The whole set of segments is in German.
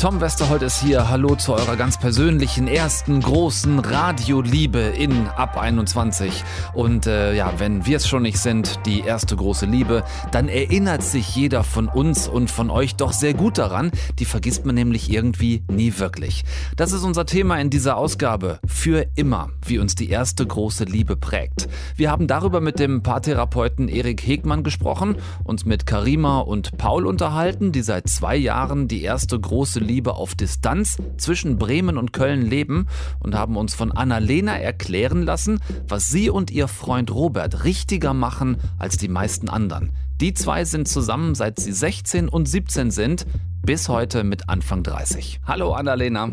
Tom Westerholt ist hier. Hallo zu eurer ganz persönlichen ersten großen Radioliebe in Ab 21. Und äh, ja, wenn wir es schon nicht sind, die erste große Liebe, dann erinnert sich jeder von uns und von euch doch sehr gut daran. Die vergisst man nämlich irgendwie nie wirklich. Das ist unser Thema in dieser Ausgabe. Für immer, wie uns die erste große Liebe prägt. Wir haben darüber mit dem Paartherapeuten Erik Hegmann gesprochen, uns mit Karima und Paul unterhalten, die seit zwei Jahren die erste große Liebe auf Distanz zwischen Bremen und Köln leben und haben uns von Annalena erklären lassen, was sie und ihr Freund Robert richtiger machen als die meisten anderen. Die zwei sind zusammen seit sie 16 und 17 sind, bis heute mit Anfang 30. Hallo Annalena.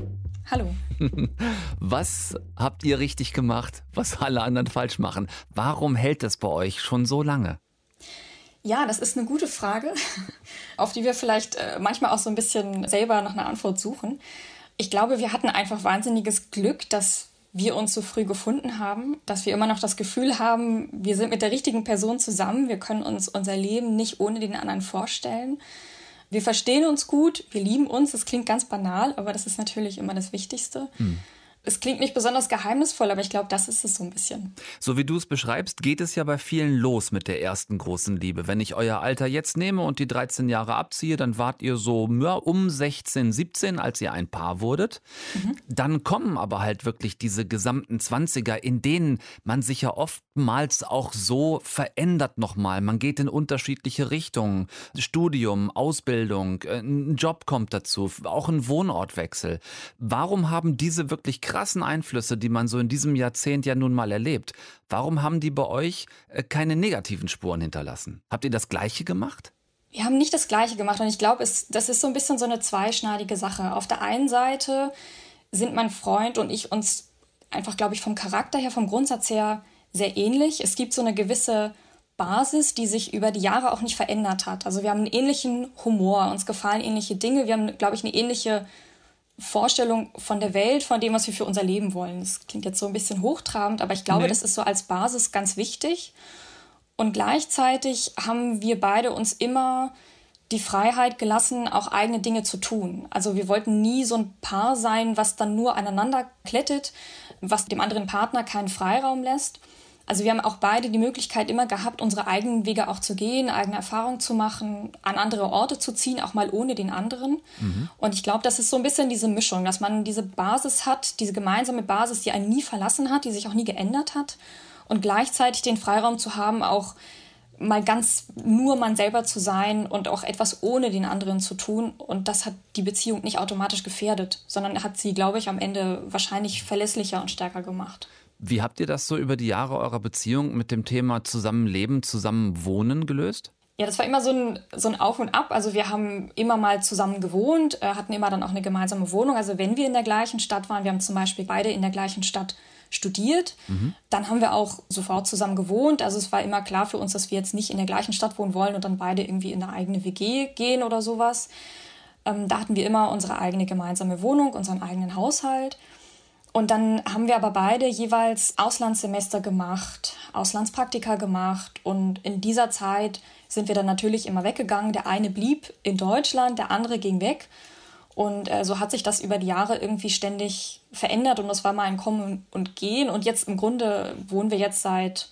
Hallo. Was habt ihr richtig gemacht, was alle anderen falsch machen? Warum hält es bei euch schon so lange? Ja, das ist eine gute Frage, auf die wir vielleicht äh, manchmal auch so ein bisschen selber nach einer Antwort suchen. Ich glaube, wir hatten einfach wahnsinniges Glück, dass wir uns so früh gefunden haben, dass wir immer noch das Gefühl haben, wir sind mit der richtigen Person zusammen, wir können uns unser Leben nicht ohne den anderen vorstellen. Wir verstehen uns gut, wir lieben uns, das klingt ganz banal, aber das ist natürlich immer das Wichtigste. Hm es klingt nicht besonders geheimnisvoll, aber ich glaube, das ist es so ein bisschen. So wie du es beschreibst, geht es ja bei vielen los mit der ersten großen Liebe. Wenn ich euer Alter jetzt nehme und die 13 Jahre abziehe, dann wart ihr so um 16, 17, als ihr ein Paar wurdet. Mhm. Dann kommen aber halt wirklich diese gesamten 20er, in denen man sich ja oftmals auch so verändert nochmal. Man geht in unterschiedliche Richtungen. Studium, Ausbildung, äh, ein Job kommt dazu, auch ein Wohnortwechsel. Warum haben diese wirklich krass krassen Einflüsse, die man so in diesem Jahrzehnt ja nun mal erlebt, warum haben die bei euch äh, keine negativen Spuren hinterlassen? Habt ihr das Gleiche gemacht? Wir haben nicht das Gleiche gemacht und ich glaube, das ist so ein bisschen so eine zweischneidige Sache. Auf der einen Seite sind mein Freund und ich uns einfach, glaube ich, vom Charakter her, vom Grundsatz her sehr ähnlich. Es gibt so eine gewisse Basis, die sich über die Jahre auch nicht verändert hat. Also wir haben einen ähnlichen Humor, uns gefallen ähnliche Dinge, wir haben, glaube ich, eine ähnliche Vorstellung von der Welt, von dem, was wir für unser Leben wollen. Das klingt jetzt so ein bisschen hochtrabend, aber ich glaube, nee. das ist so als Basis ganz wichtig. Und gleichzeitig haben wir beide uns immer die Freiheit gelassen, auch eigene Dinge zu tun. Also wir wollten nie so ein Paar sein, was dann nur aneinander klettet, was dem anderen Partner keinen Freiraum lässt. Also wir haben auch beide die Möglichkeit immer gehabt, unsere eigenen Wege auch zu gehen, eigene Erfahrungen zu machen, an andere Orte zu ziehen, auch mal ohne den anderen. Mhm. Und ich glaube, das ist so ein bisschen diese Mischung, dass man diese Basis hat, diese gemeinsame Basis, die einen nie verlassen hat, die sich auch nie geändert hat und gleichzeitig den Freiraum zu haben, auch mal ganz nur man selber zu sein und auch etwas ohne den anderen zu tun. Und das hat die Beziehung nicht automatisch gefährdet, sondern hat sie, glaube ich, am Ende wahrscheinlich verlässlicher und stärker gemacht. Wie habt ihr das so über die Jahre eurer Beziehung mit dem Thema Zusammenleben, Zusammenwohnen gelöst? Ja, das war immer so ein, so ein Auf und Ab. Also wir haben immer mal zusammen gewohnt, äh, hatten immer dann auch eine gemeinsame Wohnung. Also wenn wir in der gleichen Stadt waren, wir haben zum Beispiel beide in der gleichen Stadt studiert, mhm. dann haben wir auch sofort zusammen gewohnt. Also es war immer klar für uns, dass wir jetzt nicht in der gleichen Stadt wohnen wollen und dann beide irgendwie in eine eigene WG gehen oder sowas. Ähm, da hatten wir immer unsere eigene gemeinsame Wohnung, unseren eigenen Haushalt. Und dann haben wir aber beide jeweils Auslandssemester gemacht, Auslandspraktika gemacht und in dieser Zeit sind wir dann natürlich immer weggegangen. Der eine blieb in Deutschland, der andere ging weg. Und äh, so hat sich das über die Jahre irgendwie ständig verändert und das war mal ein Kommen und Gehen. Und jetzt im Grunde wohnen wir jetzt seit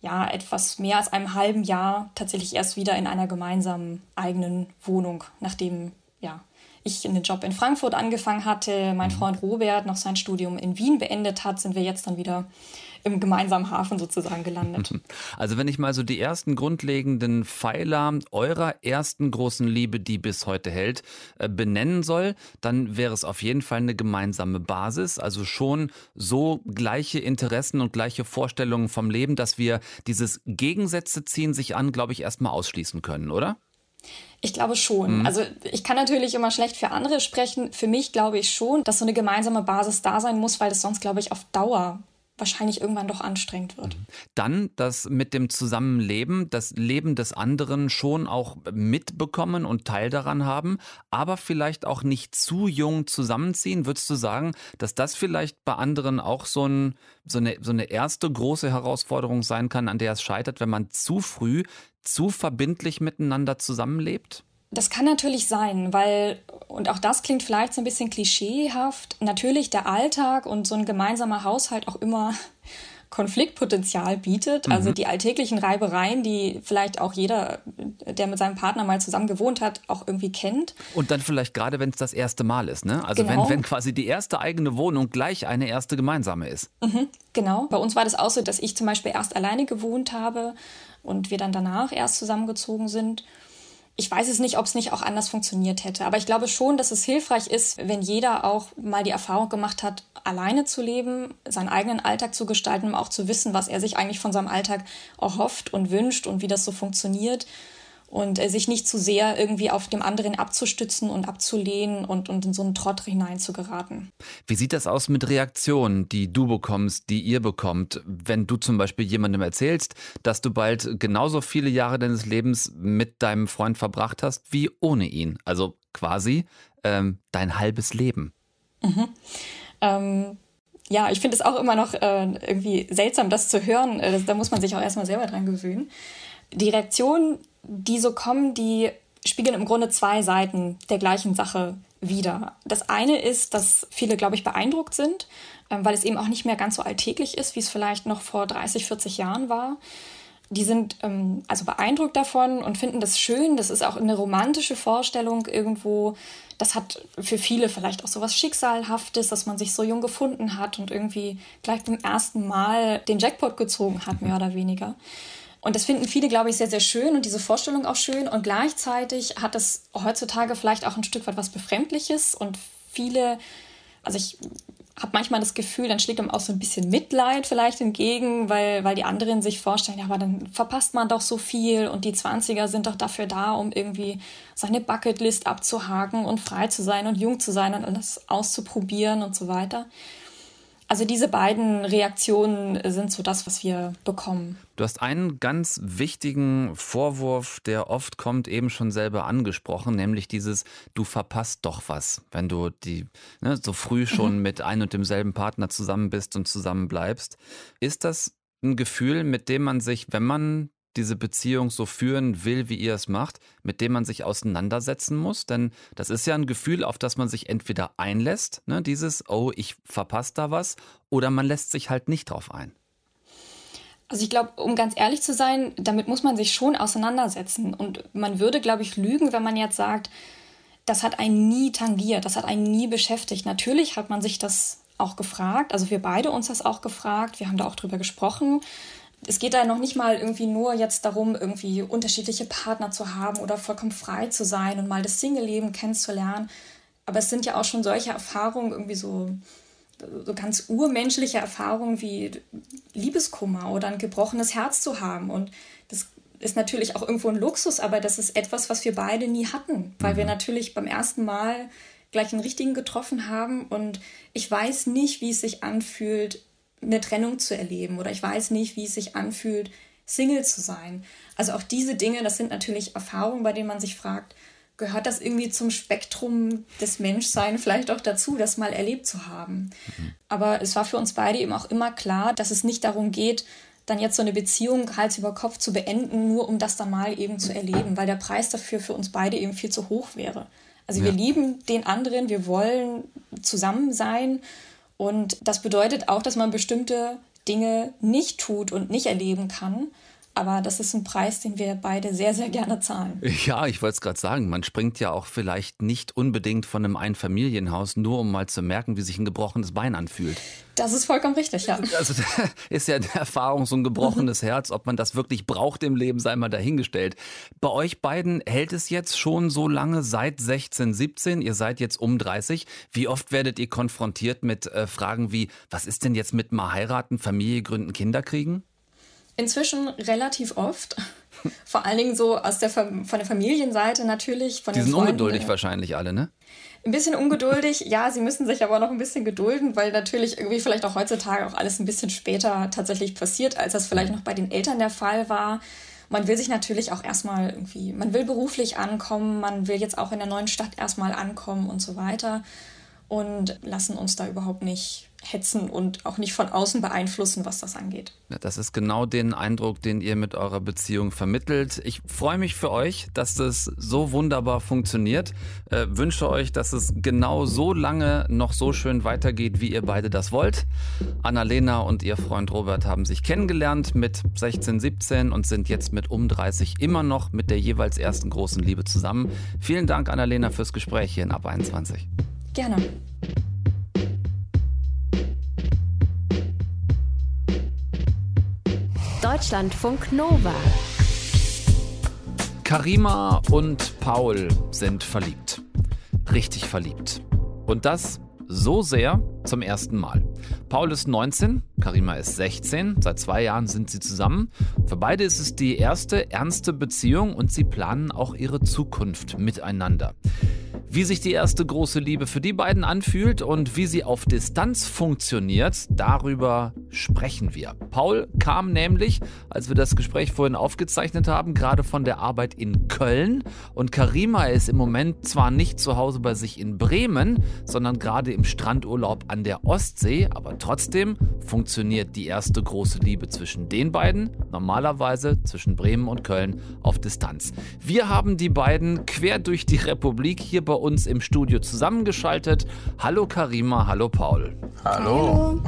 ja, etwas mehr als einem halben Jahr tatsächlich erst wieder in einer gemeinsamen eigenen Wohnung, nachdem ich einen Job in Frankfurt angefangen hatte, mein mhm. Freund Robert noch sein Studium in Wien beendet hat, sind wir jetzt dann wieder im gemeinsamen Hafen sozusagen gelandet. Also wenn ich mal so die ersten grundlegenden Pfeiler eurer ersten großen Liebe, die bis heute hält, äh, benennen soll, dann wäre es auf jeden Fall eine gemeinsame Basis, also schon so gleiche Interessen und gleiche Vorstellungen vom Leben, dass wir dieses Gegensätze ziehen sich an, glaube ich, erstmal ausschließen können, oder? Ich glaube schon. Mhm. Also ich kann natürlich immer schlecht für andere sprechen. Für mich glaube ich schon, dass so eine gemeinsame Basis da sein muss, weil das sonst, glaube ich, auf Dauer wahrscheinlich irgendwann doch anstrengend wird. Dann das mit dem Zusammenleben, das Leben des anderen schon auch mitbekommen und Teil daran haben, aber vielleicht auch nicht zu jung zusammenziehen. Würdest du sagen, dass das vielleicht bei anderen auch so, ein, so, eine, so eine erste große Herausforderung sein kann, an der es scheitert, wenn man zu früh, zu verbindlich miteinander zusammenlebt? Das kann natürlich sein, weil, und auch das klingt vielleicht so ein bisschen klischeehaft, natürlich der Alltag und so ein gemeinsamer Haushalt auch immer Konfliktpotenzial bietet. Also mhm. die alltäglichen Reibereien, die vielleicht auch jeder, der mit seinem Partner mal zusammen gewohnt hat, auch irgendwie kennt. Und dann vielleicht gerade, wenn es das erste Mal ist, ne? Also genau. wenn, wenn quasi die erste eigene Wohnung gleich eine erste gemeinsame ist. Mhm, genau. Bei uns war das auch so, dass ich zum Beispiel erst alleine gewohnt habe und wir dann danach erst zusammengezogen sind ich weiß es nicht, ob es nicht auch anders funktioniert hätte. Aber ich glaube schon, dass es hilfreich ist, wenn jeder auch mal die Erfahrung gemacht hat, alleine zu leben, seinen eigenen Alltag zu gestalten, um auch zu wissen, was er sich eigentlich von seinem Alltag erhofft und wünscht und wie das so funktioniert und äh, sich nicht zu sehr irgendwie auf dem anderen abzustützen und abzulehnen und, und in so einen Trott hineinzugeraten. Wie sieht das aus mit Reaktionen, die du bekommst, die ihr bekommt, wenn du zum Beispiel jemandem erzählst, dass du bald genauso viele Jahre deines Lebens mit deinem Freund verbracht hast wie ohne ihn? Also quasi ähm, dein halbes Leben. Mhm. Ähm, ja, ich finde es auch immer noch äh, irgendwie seltsam, das zu hören. Äh, da muss man sich auch erstmal selber dran gewöhnen. Die Reaktion die so kommen, die spiegeln im Grunde zwei Seiten der gleichen Sache wider. Das eine ist, dass viele, glaube ich, beeindruckt sind, ähm, weil es eben auch nicht mehr ganz so alltäglich ist, wie es vielleicht noch vor 30, 40 Jahren war. Die sind ähm, also beeindruckt davon und finden das schön. Das ist auch eine romantische Vorstellung irgendwo. Das hat für viele vielleicht auch so was Schicksalhaftes, dass man sich so jung gefunden hat und irgendwie gleich beim ersten Mal den Jackpot gezogen hat, mehr oder weniger. Und das finden viele, glaube ich, sehr, sehr schön und diese Vorstellung auch schön. Und gleichzeitig hat es heutzutage vielleicht auch ein Stück weit was Befremdliches und viele, also ich habe manchmal das Gefühl, dann schlägt einem auch so ein bisschen Mitleid vielleicht entgegen, weil, weil die anderen sich vorstellen, ja, aber dann verpasst man doch so viel und die 20er sind doch dafür da, um irgendwie seine Bucketlist abzuhaken und frei zu sein und jung zu sein und alles auszuprobieren und so weiter. Also diese beiden Reaktionen sind so das, was wir bekommen. Du hast einen ganz wichtigen Vorwurf, der oft kommt, eben schon selber angesprochen, nämlich dieses, du verpasst doch was, wenn du die ne, so früh schon mhm. mit ein und demselben Partner zusammen bist und zusammen bleibst. Ist das ein Gefühl, mit dem man sich, wenn man diese Beziehung so führen will, wie ihr es macht, mit dem man sich auseinandersetzen muss? Denn das ist ja ein Gefühl, auf das man sich entweder einlässt, ne, dieses, oh, ich verpasse da was, oder man lässt sich halt nicht drauf ein. Also ich glaube, um ganz ehrlich zu sein, damit muss man sich schon auseinandersetzen. Und man würde, glaube ich, lügen, wenn man jetzt sagt, das hat einen nie tangiert, das hat einen nie beschäftigt. Natürlich hat man sich das auch gefragt, also wir beide uns das auch gefragt, wir haben da auch drüber gesprochen es geht da noch nicht mal irgendwie nur jetzt darum, irgendwie unterschiedliche Partner zu haben oder vollkommen frei zu sein und mal das Single-Leben kennenzulernen. Aber es sind ja auch schon solche Erfahrungen, irgendwie so, so ganz urmenschliche Erfahrungen wie Liebeskummer oder ein gebrochenes Herz zu haben. Und das ist natürlich auch irgendwo ein Luxus, aber das ist etwas, was wir beide nie hatten, weil mhm. wir natürlich beim ersten Mal gleich einen richtigen getroffen haben. Und ich weiß nicht, wie es sich anfühlt, eine Trennung zu erleben oder ich weiß nicht, wie es sich anfühlt, Single zu sein. Also auch diese Dinge, das sind natürlich Erfahrungen, bei denen man sich fragt, gehört das irgendwie zum Spektrum des Menschseins vielleicht auch dazu, das mal erlebt zu haben. Mhm. Aber es war für uns beide eben auch immer klar, dass es nicht darum geht, dann jetzt so eine Beziehung Hals über Kopf zu beenden, nur um das dann mal eben zu erleben, weil der Preis dafür für uns beide eben viel zu hoch wäre. Also ja. wir lieben den anderen, wir wollen zusammen sein und das bedeutet auch, dass man bestimmte Dinge nicht tut und nicht erleben kann. Aber das ist ein Preis, den wir beide sehr, sehr gerne zahlen. Ja, ich wollte es gerade sagen. Man springt ja auch vielleicht nicht unbedingt von einem Einfamilienhaus, nur um mal zu merken, wie sich ein gebrochenes Bein anfühlt. Das ist vollkommen richtig, ja. Also ist ja eine Erfahrung, so ein gebrochenes Herz. Ob man das wirklich braucht im Leben, sei mal dahingestellt. Bei euch beiden hält es jetzt schon so lange, seit 16, 17. Ihr seid jetzt um 30. Wie oft werdet ihr konfrontiert mit äh, Fragen wie, was ist denn jetzt mit mal heiraten, Familie gründen, Kinder kriegen? Inzwischen relativ oft. Vor allen Dingen so aus der von der Familienseite natürlich. Von die sind Freunden. ungeduldig wahrscheinlich alle, ne? Ein bisschen ungeduldig, ja, sie müssen sich aber noch ein bisschen gedulden, weil natürlich irgendwie vielleicht auch heutzutage auch alles ein bisschen später tatsächlich passiert, als das vielleicht noch bei den Eltern der Fall war. Man will sich natürlich auch erstmal irgendwie, man will beruflich ankommen, man will jetzt auch in der neuen Stadt erstmal ankommen und so weiter und lassen uns da überhaupt nicht hetzen und auch nicht von außen beeinflussen, was das angeht. Das ist genau den Eindruck, den ihr mit eurer Beziehung vermittelt. Ich freue mich für euch, dass das so wunderbar funktioniert. Äh, wünsche euch, dass es genau so lange noch so schön weitergeht, wie ihr beide das wollt. Annalena und ihr Freund Robert haben sich kennengelernt mit 16, 17 und sind jetzt mit um 30 immer noch mit der jeweils ersten großen Liebe zusammen. Vielen Dank, Annalena, fürs Gespräch hier in Ab 21. Gerne. Deutschlandfunk Nova. Karima und Paul sind verliebt. Richtig verliebt. Und das so sehr zum ersten Mal. Paul ist 19, Karima ist 16. Seit zwei Jahren sind sie zusammen. Für beide ist es die erste ernste Beziehung und sie planen auch ihre Zukunft miteinander. Wie sich die erste große Liebe für die beiden anfühlt und wie sie auf Distanz funktioniert, darüber sprechen wir. Paul kam nämlich, als wir das Gespräch vorhin aufgezeichnet haben, gerade von der Arbeit in Köln und Karima ist im Moment zwar nicht zu Hause bei sich in Bremen, sondern gerade im Strandurlaub an der Ostsee, aber trotzdem funktioniert die erste große Liebe zwischen den beiden normalerweise zwischen Bremen und Köln auf Distanz. Wir haben die beiden quer durch die Republik hier bei uns im Studio zusammengeschaltet. Hallo Karima, hallo Paul. Hallo.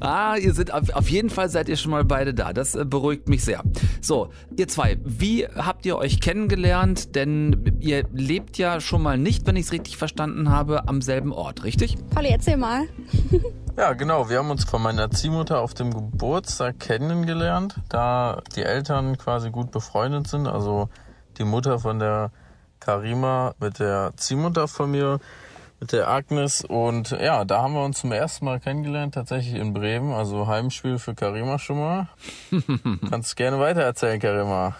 Ah, ihr seid auf, auf jeden Fall seid ihr schon mal beide da. Das äh, beruhigt mich sehr. So, ihr zwei, wie habt ihr euch kennengelernt? Denn ihr lebt ja schon mal nicht, wenn ich es richtig verstanden habe, am selben Ort, richtig? Pauli, erzähl mal. Ja, genau. Wir haben uns von meiner Ziehmutter auf dem Geburtstag kennengelernt, da die Eltern quasi gut befreundet sind. Also die Mutter von der Karima mit der Ziehmutter von mir, mit der Agnes. Und ja, da haben wir uns zum ersten Mal kennengelernt, tatsächlich in Bremen. Also Heimspiel für Karima schon mal. Kannst gerne weiter erzählen, Karima.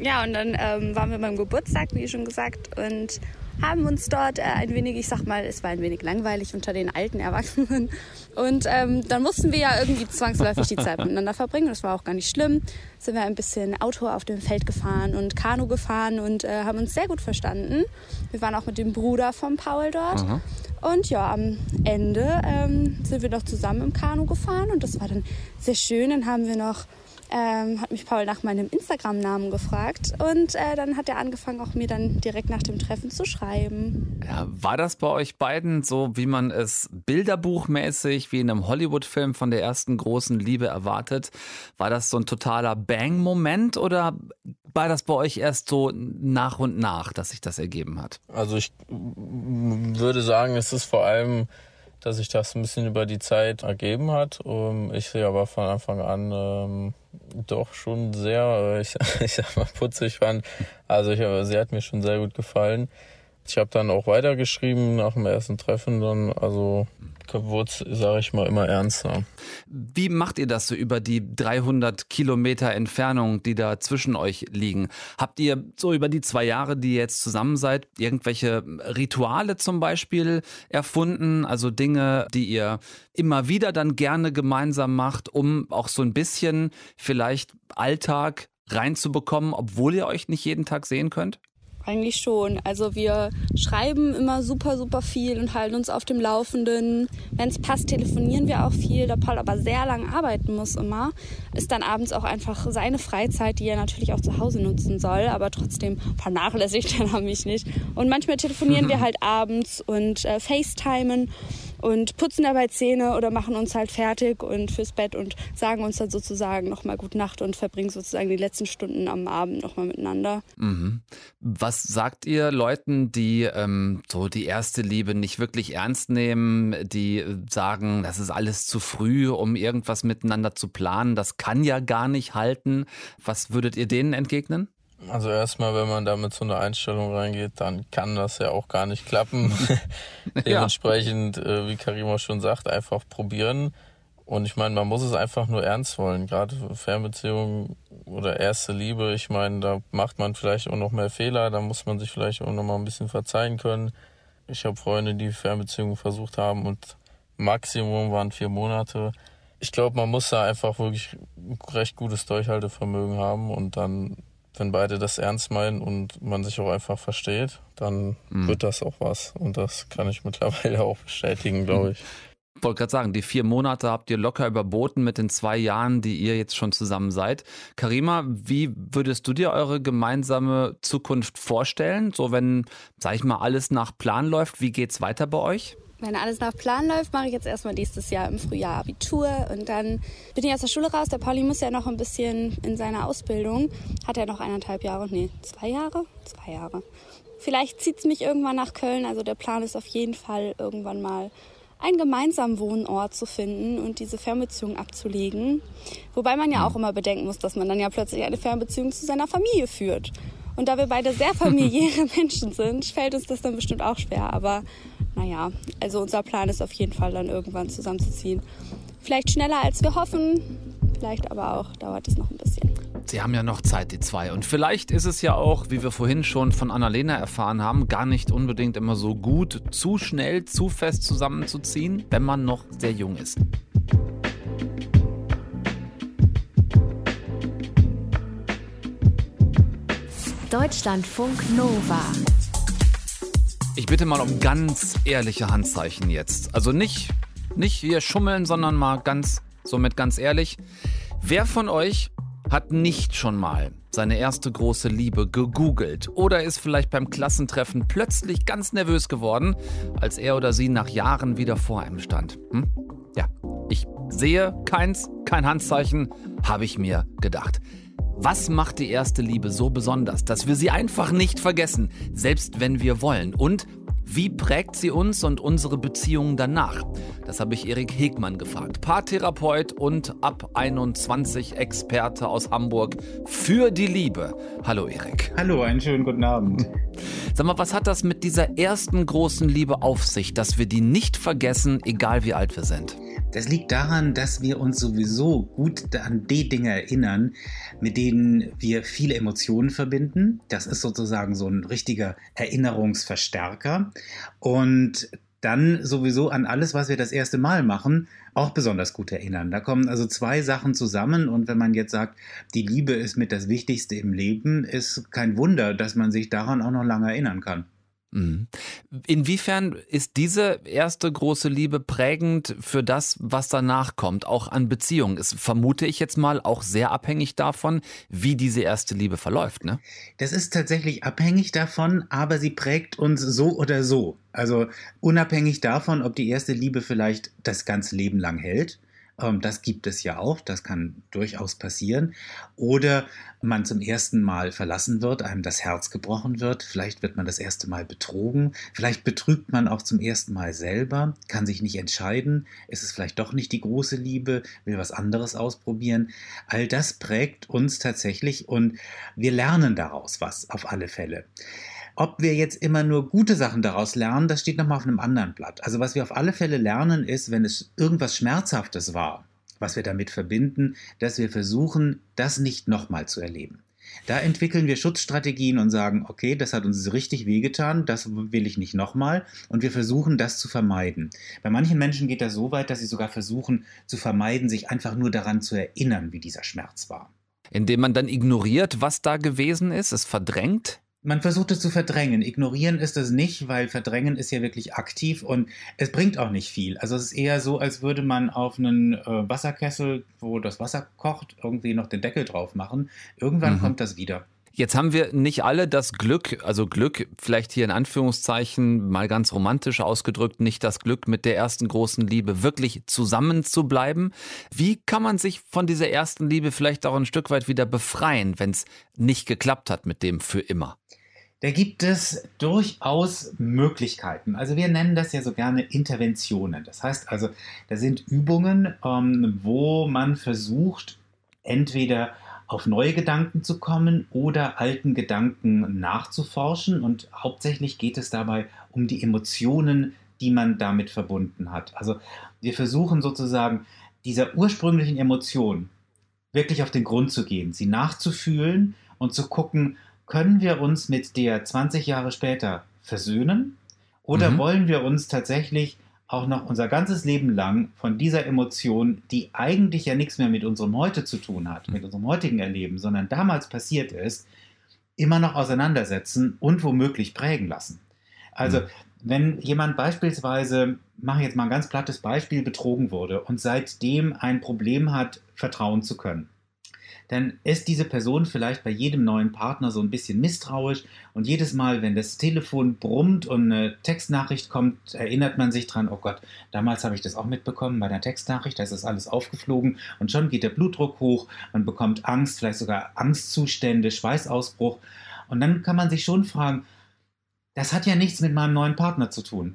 Ja, und dann ähm, waren wir beim Geburtstag, wie schon gesagt, und haben uns dort äh, ein wenig, ich sag mal, es war ein wenig langweilig unter den alten Erwachsenen. Und ähm, dann mussten wir ja irgendwie zwangsläufig die Zeit miteinander verbringen. Das war auch gar nicht schlimm. Sind wir ein bisschen Auto auf dem Feld gefahren und Kanu gefahren und äh, haben uns sehr gut verstanden. Wir waren auch mit dem Bruder von Paul dort. Aha. Und ja, am Ende ähm, sind wir noch zusammen im Kanu gefahren und das war dann sehr schön. Dann haben wir noch ähm, hat mich Paul nach meinem Instagram-Namen gefragt und äh, dann hat er angefangen, auch mir dann direkt nach dem Treffen zu schreiben. Ja, war das bei euch beiden so, wie man es bilderbuchmäßig wie in einem Hollywood-Film von der ersten großen Liebe erwartet? War das so ein totaler Bang-Moment oder war das bei euch erst so nach und nach, dass sich das ergeben hat? Also ich würde sagen, es ist vor allem, dass sich das ein bisschen über die Zeit ergeben hat. Um, ich sie aber von Anfang an ähm, doch schon sehr, äh, ich, ich sag mal, putzig fand. Also ich, äh, sie hat mir schon sehr gut gefallen. Ich habe dann auch weitergeschrieben nach dem ersten Treffen. Dann also wurde sage ich mal, immer ernster. Wie macht ihr das so über die 300 Kilometer Entfernung, die da zwischen euch liegen? Habt ihr so über die zwei Jahre, die ihr jetzt zusammen seid, irgendwelche Rituale zum Beispiel erfunden? Also Dinge, die ihr immer wieder dann gerne gemeinsam macht, um auch so ein bisschen vielleicht Alltag reinzubekommen, obwohl ihr euch nicht jeden Tag sehen könnt? Eigentlich schon. Also wir schreiben immer super, super viel und halten uns auf dem Laufenden. Wenn es passt, telefonieren wir auch viel. Da Paul aber sehr lang arbeiten muss immer, ist dann abends auch einfach seine Freizeit, die er natürlich auch zu Hause nutzen soll, aber trotzdem vernachlässigt er mich nicht. Und manchmal telefonieren wir halt abends und äh, FaceTimen und putzen dabei Zähne oder machen uns halt fertig und fürs Bett und sagen uns dann sozusagen nochmal Gute Nacht und verbringen sozusagen die letzten Stunden am Abend nochmal miteinander. Mhm. Was sagt ihr Leuten, die ähm, so die erste Liebe nicht wirklich ernst nehmen, die äh, sagen, das ist alles zu früh, um irgendwas miteinander zu planen, das kann ja gar nicht halten. Was würdet ihr denen entgegnen? Also erstmal, wenn man da mit so einer Einstellung reingeht, dann kann das ja auch gar nicht klappen. Dementsprechend, äh, wie Karima schon sagt, einfach probieren. Und ich meine, man muss es einfach nur ernst wollen. Gerade Fernbeziehungen oder erste Liebe, ich meine, da macht man vielleicht auch noch mehr Fehler, da muss man sich vielleicht auch noch mal ein bisschen verzeihen können. Ich habe Freunde, die Fernbeziehungen versucht haben und Maximum waren vier Monate. Ich glaube, man muss da einfach wirklich recht gutes Durchhaltevermögen haben und dann, wenn beide das ernst meinen und man sich auch einfach versteht, dann mhm. wird das auch was. Und das kann ich mittlerweile auch bestätigen, glaube ich. Ich wollte gerade sagen, die vier Monate habt ihr locker überboten mit den zwei Jahren, die ihr jetzt schon zusammen seid. Karima, wie würdest du dir eure gemeinsame Zukunft vorstellen? So, wenn, sag ich mal, alles nach Plan läuft, wie geht's weiter bei euch? Wenn alles nach Plan läuft, mache ich jetzt erstmal nächstes Jahr im Frühjahr Abitur und dann bin ich aus der Schule raus. Der Pauli muss ja noch ein bisschen in seiner Ausbildung. Hat er noch eineinhalb Jahre? Nee, zwei Jahre? Zwei Jahre. Vielleicht zieht es mich irgendwann nach Köln. Also der Plan ist auf jeden Fall irgendwann mal einen gemeinsamen Wohnort zu finden und diese Fernbeziehung abzulegen. Wobei man ja auch immer bedenken muss, dass man dann ja plötzlich eine Fernbeziehung zu seiner Familie führt. Und da wir beide sehr familiäre Menschen sind, fällt uns das dann bestimmt auch schwer. Aber naja, also unser Plan ist auf jeden Fall dann irgendwann zusammenzuziehen. Vielleicht schneller als wir hoffen, vielleicht aber auch dauert es noch ein bisschen. Sie haben ja noch Zeit, die zwei. Und vielleicht ist es ja auch, wie wir vorhin schon von Annalena erfahren haben, gar nicht unbedingt immer so gut, zu schnell, zu fest zusammenzuziehen, wenn man noch sehr jung ist. Deutschlandfunk Nova. Bitte mal um ganz ehrliche Handzeichen jetzt. Also nicht, nicht hier schummeln, sondern mal ganz, somit ganz ehrlich. Wer von euch hat nicht schon mal seine erste große Liebe gegoogelt oder ist vielleicht beim Klassentreffen plötzlich ganz nervös geworden, als er oder sie nach Jahren wieder vor einem stand? Hm? Ja, ich sehe keins, kein Handzeichen, habe ich mir gedacht. Was macht die erste Liebe so besonders, dass wir sie einfach nicht vergessen, selbst wenn wir wollen? Und wie prägt sie uns und unsere Beziehungen danach? Das habe ich Erik Hegmann gefragt, Paartherapeut und ab 21 Experte aus Hamburg für die Liebe. Hallo Erik. Hallo, einen schönen guten Abend. Sag mal, was hat das mit dieser ersten großen Liebe auf sich, dass wir die nicht vergessen, egal wie alt wir sind? Das liegt daran, dass wir uns sowieso gut an die Dinge erinnern, mit denen wir viele Emotionen verbinden. Das ist sozusagen so ein richtiger Erinnerungsverstärker. Und dann sowieso an alles, was wir das erste Mal machen, auch besonders gut erinnern. Da kommen also zwei Sachen zusammen und wenn man jetzt sagt, die Liebe ist mit das Wichtigste im Leben, ist kein Wunder, dass man sich daran auch noch lange erinnern kann. Mhm. Inwiefern ist diese erste große Liebe prägend für das, was danach kommt, auch an Beziehungen? Ist, vermute ich jetzt mal, auch sehr abhängig davon, wie diese erste Liebe verläuft, ne? Das ist tatsächlich abhängig davon, aber sie prägt uns so oder so. Also unabhängig davon, ob die erste Liebe vielleicht das ganze Leben lang hält das gibt es ja auch, das kann durchaus passieren. Oder man zum ersten Mal verlassen wird, einem das Herz gebrochen wird, vielleicht wird man das erste Mal betrogen, vielleicht betrügt man auch zum ersten Mal selber, kann sich nicht entscheiden, ist es vielleicht doch nicht die große Liebe, will was anderes ausprobieren. All das prägt uns tatsächlich und wir lernen daraus was auf alle Fälle. Ob wir jetzt immer nur gute Sachen daraus lernen, das steht nochmal auf einem anderen Blatt. Also was wir auf alle Fälle lernen ist, wenn es irgendwas Schmerzhaftes war, was wir damit verbinden, dass wir versuchen, das nicht nochmal zu erleben. Da entwickeln wir Schutzstrategien und sagen, okay, das hat uns richtig wehgetan, das will ich nicht nochmal und wir versuchen das zu vermeiden. Bei manchen Menschen geht das so weit, dass sie sogar versuchen zu vermeiden, sich einfach nur daran zu erinnern, wie dieser Schmerz war. Indem man dann ignoriert, was da gewesen ist, es verdrängt? Man versucht es zu verdrängen. Ignorieren ist es nicht, weil verdrängen ist ja wirklich aktiv und es bringt auch nicht viel. Also es ist eher so, als würde man auf einen äh, Wasserkessel, wo das Wasser kocht, irgendwie noch den Deckel drauf machen. Irgendwann mhm. kommt das wieder. Jetzt haben wir nicht alle das Glück, also Glück vielleicht hier in Anführungszeichen mal ganz romantisch ausgedrückt, nicht das Glück mit der ersten großen Liebe wirklich zusammen zu bleiben. Wie kann man sich von dieser ersten Liebe vielleicht auch ein Stück weit wieder befreien, wenn es nicht geklappt hat mit dem für immer? Da gibt es durchaus Möglichkeiten. Also wir nennen das ja so gerne Interventionen. Das heißt also, da sind Übungen, ähm, wo man versucht, entweder auf neue Gedanken zu kommen oder alten Gedanken nachzuforschen. Und hauptsächlich geht es dabei um die Emotionen, die man damit verbunden hat. Also wir versuchen sozusagen dieser ursprünglichen Emotion wirklich auf den Grund zu gehen, sie nachzufühlen und zu gucken, können wir uns mit der 20 Jahre später versöhnen oder mhm. wollen wir uns tatsächlich auch noch unser ganzes Leben lang von dieser Emotion, die eigentlich ja nichts mehr mit unserem Heute zu tun hat, mit unserem heutigen Erleben, sondern damals passiert ist, immer noch auseinandersetzen und womöglich prägen lassen. Also, mhm. wenn jemand beispielsweise, mache ich jetzt mal ein ganz plattes Beispiel, betrogen wurde und seitdem ein Problem hat, vertrauen zu können, dann ist diese Person vielleicht bei jedem neuen Partner so ein bisschen misstrauisch und jedes Mal, wenn das Telefon brummt und eine Textnachricht kommt, erinnert man sich dran, oh Gott, damals habe ich das auch mitbekommen bei der Textnachricht, da ist das alles aufgeflogen und schon geht der Blutdruck hoch, man bekommt Angst, vielleicht sogar Angstzustände, Schweißausbruch und dann kann man sich schon fragen, das hat ja nichts mit meinem neuen Partner zu tun.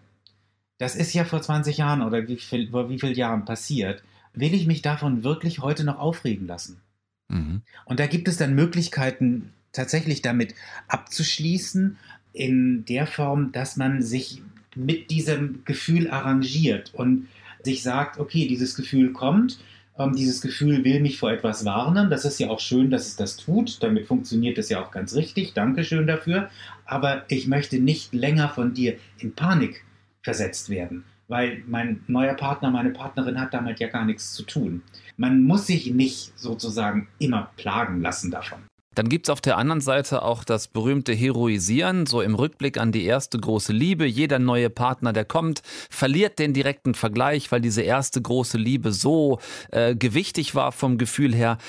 Das ist ja vor 20 Jahren oder wie viel, vor wie vielen Jahren passiert. Will ich mich davon wirklich heute noch aufregen lassen? Mhm. Und da gibt es dann Möglichkeiten, tatsächlich damit abzuschließen, in der Form, dass man sich mit diesem Gefühl arrangiert und sich sagt, okay, dieses Gefühl kommt, ähm, dieses Gefühl will mich vor etwas warnen. Das ist ja auch schön, dass es das tut. Damit funktioniert es ja auch ganz richtig. Dankeschön dafür. Aber ich möchte nicht länger von dir in Panik versetzt werden, weil mein neuer Partner, meine Partnerin hat damit ja gar nichts zu tun. Man muss sich nicht sozusagen immer plagen lassen davon. Dann gibt es auf der anderen Seite auch das berühmte Heroisieren, so im Rückblick an die erste große Liebe. Jeder neue Partner, der kommt, verliert den direkten Vergleich, weil diese erste große Liebe so äh, gewichtig war vom Gefühl her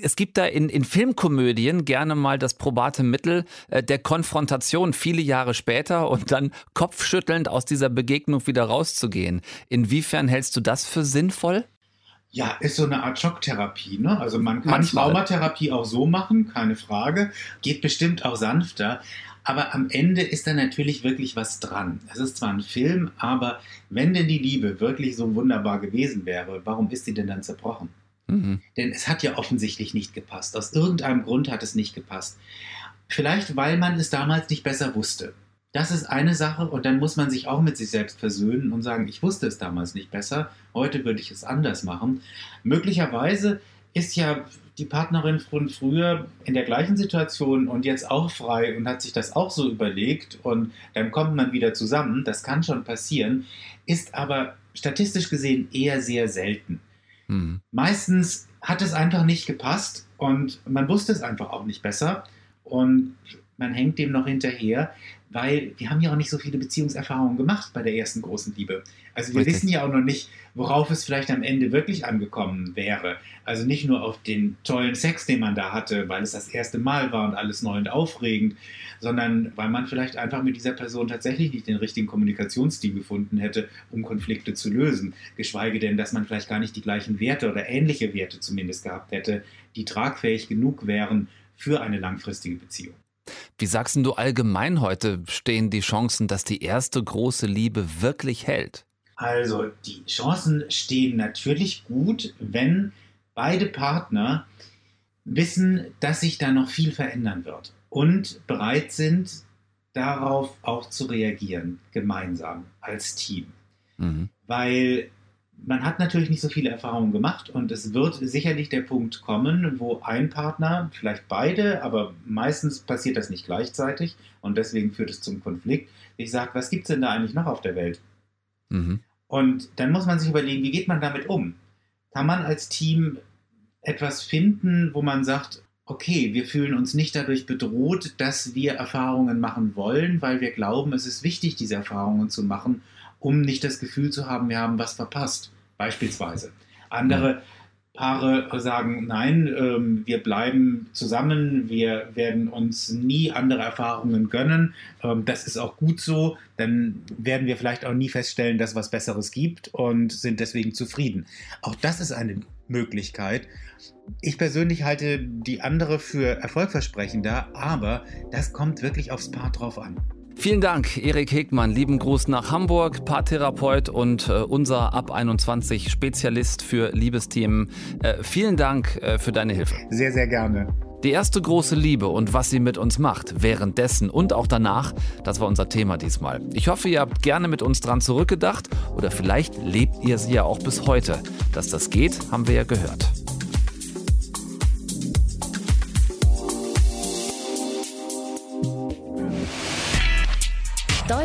es gibt da in, in Filmkomödien gerne mal das probate Mittel äh, der Konfrontation viele Jahre später und dann kopfschüttelnd aus dieser Begegnung wieder rauszugehen. Inwiefern hältst du das für sinnvoll? Ja, ist so eine Art Schocktherapie. Ne? Also man kann Manchmal. Traumatherapie auch so machen, keine Frage. Geht bestimmt auch sanfter. Aber am Ende ist da natürlich wirklich was dran. Es ist zwar ein Film, aber wenn denn die Liebe wirklich so wunderbar gewesen wäre, warum ist sie denn dann zerbrochen? Mhm. Denn es hat ja offensichtlich nicht gepasst. Aus irgendeinem Grund hat es nicht gepasst. Vielleicht, weil man es damals nicht besser wusste. Das ist eine Sache und dann muss man sich auch mit sich selbst versöhnen und sagen, ich wusste es damals nicht besser, heute würde ich es anders machen. Möglicherweise ist ja die Partnerin von früher in der gleichen Situation und jetzt auch frei und hat sich das auch so überlegt und dann kommt man wieder zusammen, das kann schon passieren, ist aber statistisch gesehen eher sehr selten. Mhm. Meistens hat es einfach nicht gepasst und man wusste es einfach auch nicht besser und man hängt dem noch hinterher, weil wir haben ja auch nicht so viele Beziehungserfahrungen gemacht bei der ersten großen Liebe. Also wir Richtig. wissen ja auch noch nicht, worauf es vielleicht am Ende wirklich angekommen wäre. Also nicht nur auf den tollen Sex, den man da hatte, weil es das erste Mal war und alles neu und aufregend, sondern weil man vielleicht einfach mit dieser Person tatsächlich nicht den richtigen Kommunikationsstil gefunden hätte, um Konflikte zu lösen. Geschweige denn, dass man vielleicht gar nicht die gleichen Werte oder ähnliche Werte zumindest gehabt hätte, die tragfähig genug wären für eine langfristige Beziehung. Wie sagst du allgemein heute stehen die Chancen, dass die erste große Liebe wirklich hält? Also die Chancen stehen natürlich gut, wenn beide Partner wissen, dass sich da noch viel verändern wird und bereit sind, darauf auch zu reagieren, gemeinsam als Team. Mhm. Weil man hat natürlich nicht so viele Erfahrungen gemacht und es wird sicherlich der Punkt kommen, wo ein Partner, vielleicht beide, aber meistens passiert das nicht gleichzeitig und deswegen führt es zum Konflikt, sich sagt, was gibt es denn da eigentlich noch auf der Welt? Mhm. Und dann muss man sich überlegen, wie geht man damit um? Kann man als Team etwas finden, wo man sagt, okay, wir fühlen uns nicht dadurch bedroht, dass wir Erfahrungen machen wollen, weil wir glauben, es ist wichtig, diese Erfahrungen zu machen um nicht das Gefühl zu haben, wir haben was verpasst, beispielsweise. Andere Paare sagen, nein, ähm, wir bleiben zusammen, wir werden uns nie andere Erfahrungen gönnen. Ähm, das ist auch gut so. Dann werden wir vielleicht auch nie feststellen, dass es was Besseres gibt und sind deswegen zufrieden. Auch das ist eine Möglichkeit. Ich persönlich halte die andere für erfolgversprechender, aber das kommt wirklich aufs Paar drauf an. Vielen Dank, Erik Hegmann. Lieben Gruß nach Hamburg, Paartherapeut und äh, unser Ab 21 Spezialist für Liebesthemen. Äh, vielen Dank äh, für deine Hilfe. Sehr, sehr gerne. Die erste große Liebe und was sie mit uns macht, währenddessen und auch danach, das war unser Thema diesmal. Ich hoffe, ihr habt gerne mit uns dran zurückgedacht oder vielleicht lebt ihr sie ja auch bis heute. Dass das geht, haben wir ja gehört.